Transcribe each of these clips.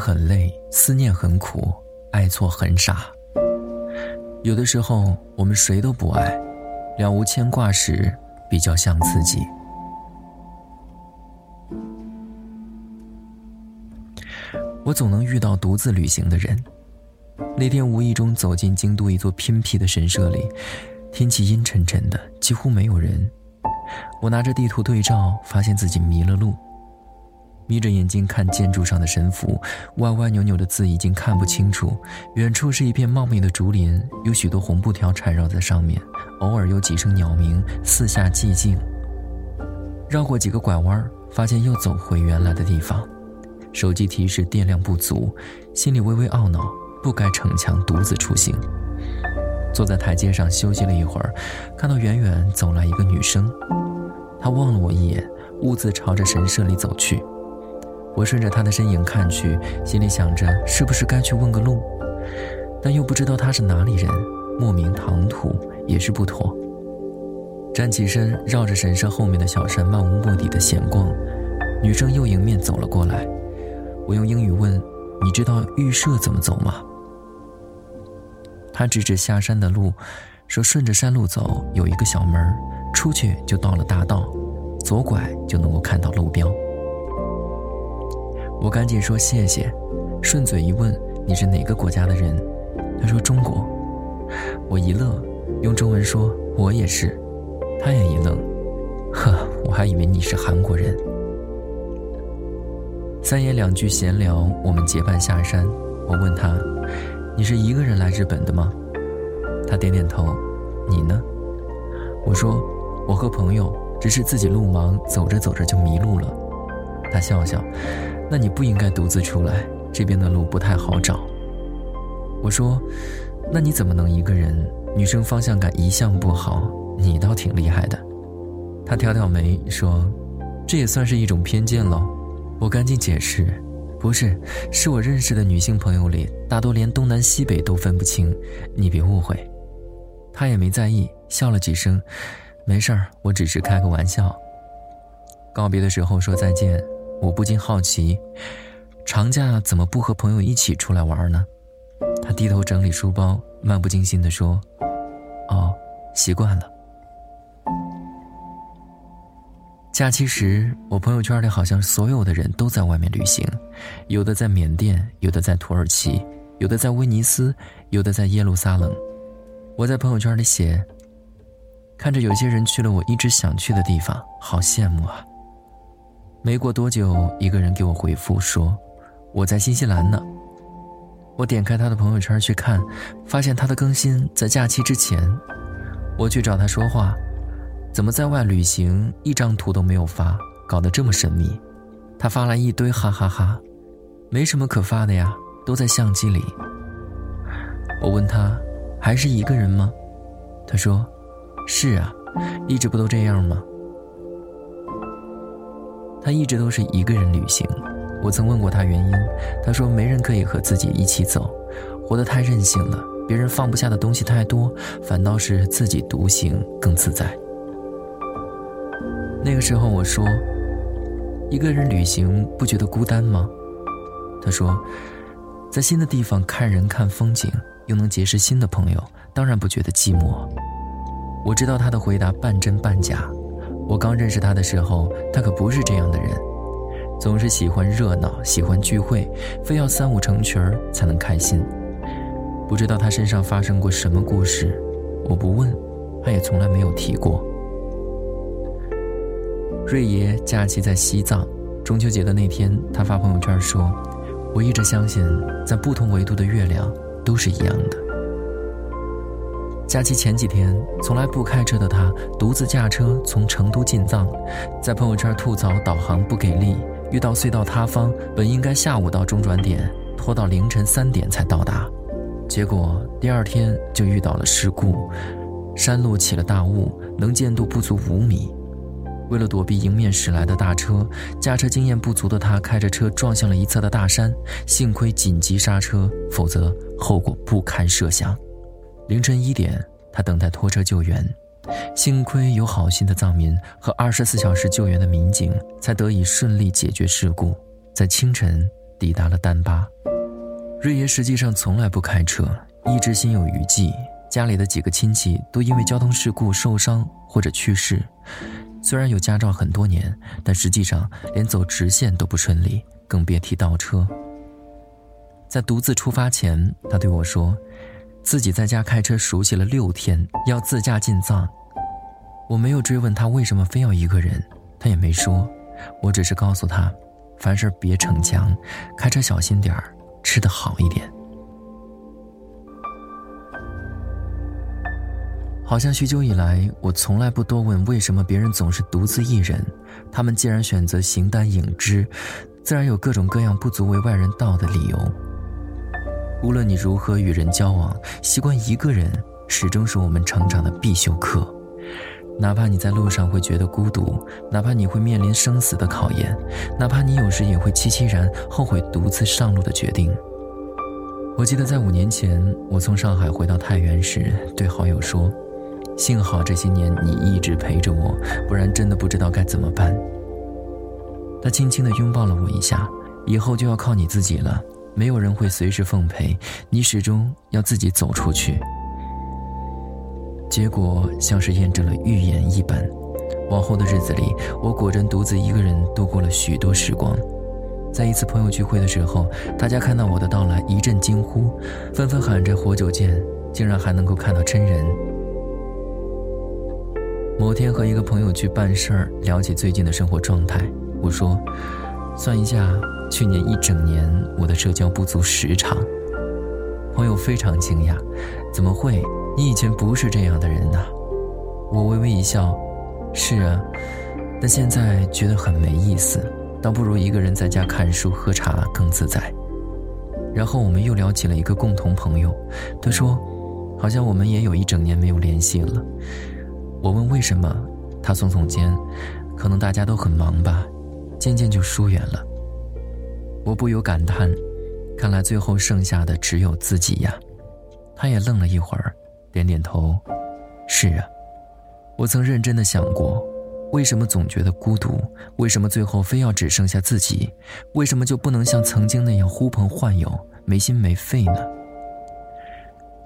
很累，思念很苦，爱错很傻。有的时候，我们谁都不爱，了无牵挂时，比较像自己。我总能遇到独自旅行的人。那天无意中走进京都一座偏僻的神社里，天气阴沉沉的，几乎没有人。我拿着地图对照，发现自己迷了路。眯着眼睛看建筑上的神符，歪歪扭扭的字已经看不清楚。远处是一片茂密的竹林，有许多红布条缠绕在上面，偶尔有几声鸟鸣，四下寂静。绕过几个拐弯，发现又走回原来的地方。手机提示电量不足，心里微微懊恼，不该逞强独自出行。坐在台阶上休息了一会儿，看到远远走来一个女生，她望了我一眼，兀自朝着神社里走去。我顺着他的身影看去，心里想着是不是该去问个路，但又不知道他是哪里人，莫名唐突也是不妥。站起身，绕着神社后面的小山漫无目的的闲逛，女生又迎面走了过来。我用英语问：“你知道预设怎么走吗？”他指指下山的路，说：“顺着山路走，有一个小门，出去就到了大道，左拐就能够看到路标。”我赶紧说谢谢，顺嘴一问：“你是哪个国家的人？”他说：“中国。”我一乐，用中文说：“我也是。”他也一愣：“呵，我还以为你是韩国人。”三言两句闲聊，我们结伴下山。我问他：“你是一个人来日本的吗？”他点点头。“你呢？”我说：“我和朋友，只是自己路盲，走着走着就迷路了。”他笑笑：“那你不应该独自出来，这边的路不太好找。”我说：“那你怎么能一个人？女生方向感一向不好，你倒挺厉害的。”他挑挑眉说：“这也算是一种偏见喽。”我赶紧解释，不是，是我认识的女性朋友里，大多连东南西北都分不清，你别误会。他也没在意，笑了几声，没事儿，我只是开个玩笑。告别的时候说再见，我不禁好奇，长假怎么不和朋友一起出来玩呢？他低头整理书包，漫不经心地说：“哦，习惯了。”假期时，我朋友圈里好像所有的人都在外面旅行，有的在缅甸，有的在土耳其，有的在威尼斯，有的在耶路撒冷。我在朋友圈里写：“看着有些人去了我一直想去的地方，好羡慕啊。”没过多久，一个人给我回复说：“我在新西兰呢。”我点开他的朋友圈去看，发现他的更新在假期之前。我去找他说话。怎么在外旅行一张图都没有发，搞得这么神秘？他发来一堆哈哈哈，没什么可发的呀，都在相机里。我问他，还是一个人吗？他说，是啊，一直不都这样吗？他一直都是一个人旅行。我曾问过他原因，他说没人可以和自己一起走，活得太任性了，别人放不下的东西太多，反倒是自己独行更自在。那个时候我说：“一个人旅行不觉得孤单吗？”他说：“在新的地方看人看风景，又能结识新的朋友，当然不觉得寂寞。”我知道他的回答半真半假。我刚认识他的时候，他可不是这样的人，总是喜欢热闹，喜欢聚会，非要三五成群儿才能开心。不知道他身上发生过什么故事，我不问，他也从来没有提过。瑞爷假期在西藏，中秋节的那天，他发朋友圈说：“我一直相信，在不同维度的月亮都是一样的。”假期前几天，从来不开车的他独自驾车从成都进藏，在朋友圈吐槽导航不给力，遇到隧道塌方，本应该下午到中转点，拖到凌晨三点才到达，结果第二天就遇到了事故，山路起了大雾，能见度不足五米。为了躲避迎面驶来的大车，驾车经验不足的他开着车撞向了一侧的大山，幸亏紧急刹车，否则后果不堪设想。凌晨一点，他等待拖车救援，幸亏有好心的藏民和二十四小时救援的民警，才得以顺利解决事故。在清晨，抵达了丹巴。瑞爷实际上从来不开车，一直心有余悸。家里的几个亲戚都因为交通事故受伤或者去世，虽然有驾照很多年，但实际上连走直线都不顺利，更别提倒车。在独自出发前，他对我说，自己在家开车熟悉了六天，要自驾进藏。我没有追问他为什么非要一个人，他也没说，我只是告诉他，凡事别逞强，开车小心点儿，吃得好一点。好像许久以来，我从来不多问为什么别人总是独自一人。他们既然选择形单影只，自然有各种各样不足为外人道的理由。无论你如何与人交往，习惯一个人始终是我们成长的必修课。哪怕你在路上会觉得孤独，哪怕你会面临生死的考验，哪怕你有时也会凄凄然后悔独自上路的决定。我记得在五年前，我从上海回到太原时，对好友说。幸好这些年你一直陪着我，不然真的不知道该怎么办。他轻轻地拥抱了我一下，以后就要靠你自己了，没有人会随时奉陪，你始终要自己走出去。结果像是验证了预言一般，往后的日子里，我果真独自一个人度过了许多时光。在一次朋友聚会的时候，大家看到我的到来一阵惊呼，纷纷喊着“活久见”，竟然还能够看到真人。某天和一个朋友去办事儿，聊起最近的生活状态，我说：“算一下，去年一整年我的社交不足十场。”朋友非常惊讶：“怎么会？你以前不是这样的人呐？”我微微一笑：“是啊，但现在觉得很没意思，倒不如一个人在家看书喝茶更自在。”然后我们又聊起了一个共同朋友，他说：“好像我们也有一整年没有联系了。”我问为什么，他耸耸肩，可能大家都很忙吧，渐渐就疏远了。我不由感叹，看来最后剩下的只有自己呀。他也愣了一会儿，点点头，是啊。我曾认真的想过，为什么总觉得孤独？为什么最后非要只剩下自己？为什么就不能像曾经那样呼朋唤友，没心没肺呢？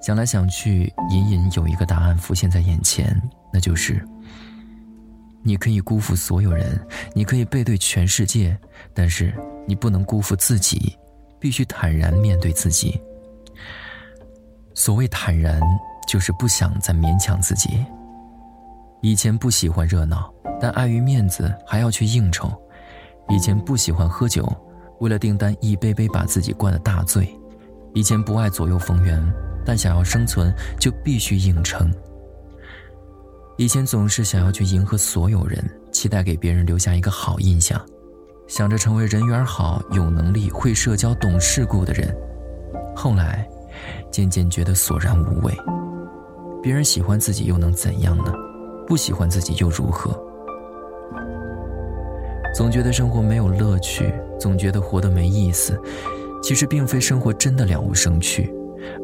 想来想去，隐隐有一个答案浮现在眼前，那就是：你可以辜负所有人，你可以背对全世界，但是你不能辜负自己，必须坦然面对自己。所谓坦然，就是不想再勉强自己。以前不喜欢热闹，但碍于面子还要去应酬；以前不喜欢喝酒，为了订单一杯杯把自己灌得大醉；以前不爱左右逢源。但想要生存，就必须硬撑。以前总是想要去迎合所有人，期待给别人留下一个好印象，想着成为人缘好、有能力、会社交、懂世故的人。后来，渐渐觉得索然无味。别人喜欢自己又能怎样呢？不喜欢自己又如何？总觉得生活没有乐趣，总觉得活得没意思。其实并非生活真的了无生趣。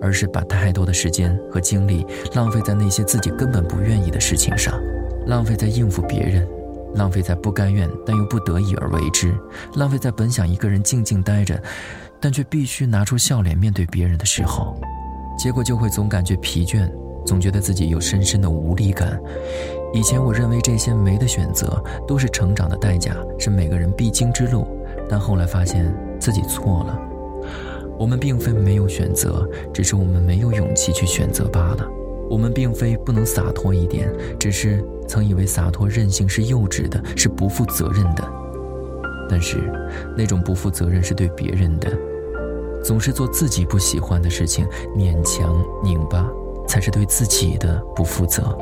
而是把太多的时间和精力浪费在那些自己根本不愿意的事情上，浪费在应付别人，浪费在不甘愿但又不得已而为之，浪费在本想一个人静静待着，但却必须拿出笑脸面对别人的时候，结果就会总感觉疲倦，总觉得自己有深深的无力感。以前我认为这些没的选择都是成长的代价，是每个人必经之路，但后来发现自己错了。我们并非没有选择，只是我们没有勇气去选择罢了。我们并非不能洒脱一点，只是曾以为洒脱任性是幼稚的，是不负责任的。但是，那种不负责任是对别人的，总是做自己不喜欢的事情，勉强拧巴，才是对自己的不负责。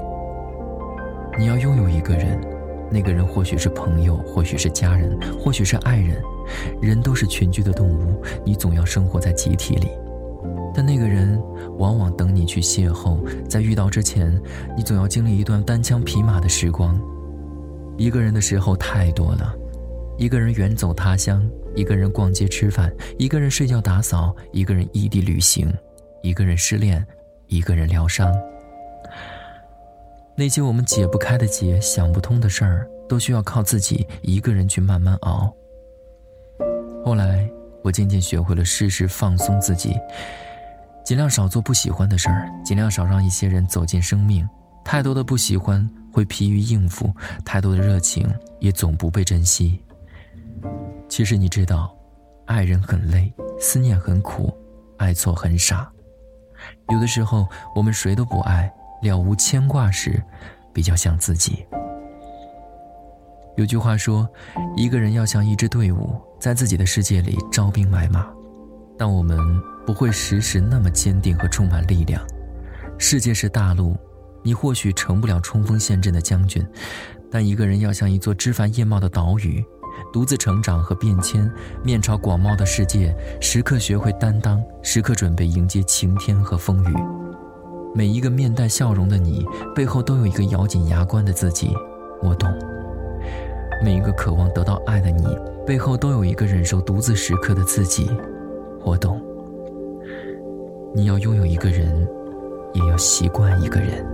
你要拥有一个人。那个人或许是朋友，或许是家人，或许是爱人。人都是群居的动物，你总要生活在集体里。但那个人往往等你去邂逅，在遇到之前，你总要经历一段单枪匹马的时光。一个人的时候太多了，一个人远走他乡，一个人逛街吃饭，一个人睡觉打扫，一个人异地旅行，一个人失恋，一个人疗伤。那些我们解不开的结、想不通的事儿，都需要靠自己一个人去慢慢熬。后来，我渐渐学会了适时放松自己，尽量少做不喜欢的事儿，尽量少让一些人走进生命。太多的不喜欢会疲于应付，太多的热情也总不被珍惜。其实你知道，爱人很累，思念很苦，爱错很傻。有的时候，我们谁都不爱，了无牵挂时，比较像自己。有句话说，一个人要像一支队伍，在自己的世界里招兵买马，但我们不会时时那么坚定和充满力量。世界是大陆。你或许成不了冲锋陷阵的将军，但一个人要像一座枝繁叶茂的岛屿，独自成长和变迁，面朝广袤的世界，时刻学会担当，时刻准备迎接晴天和风雨。每一个面带笑容的你，背后都有一个咬紧牙关的自己，我懂。每一个渴望得到爱的你，背后都有一个忍受独自时刻的自己，我懂。你要拥有一个人，也要习惯一个人。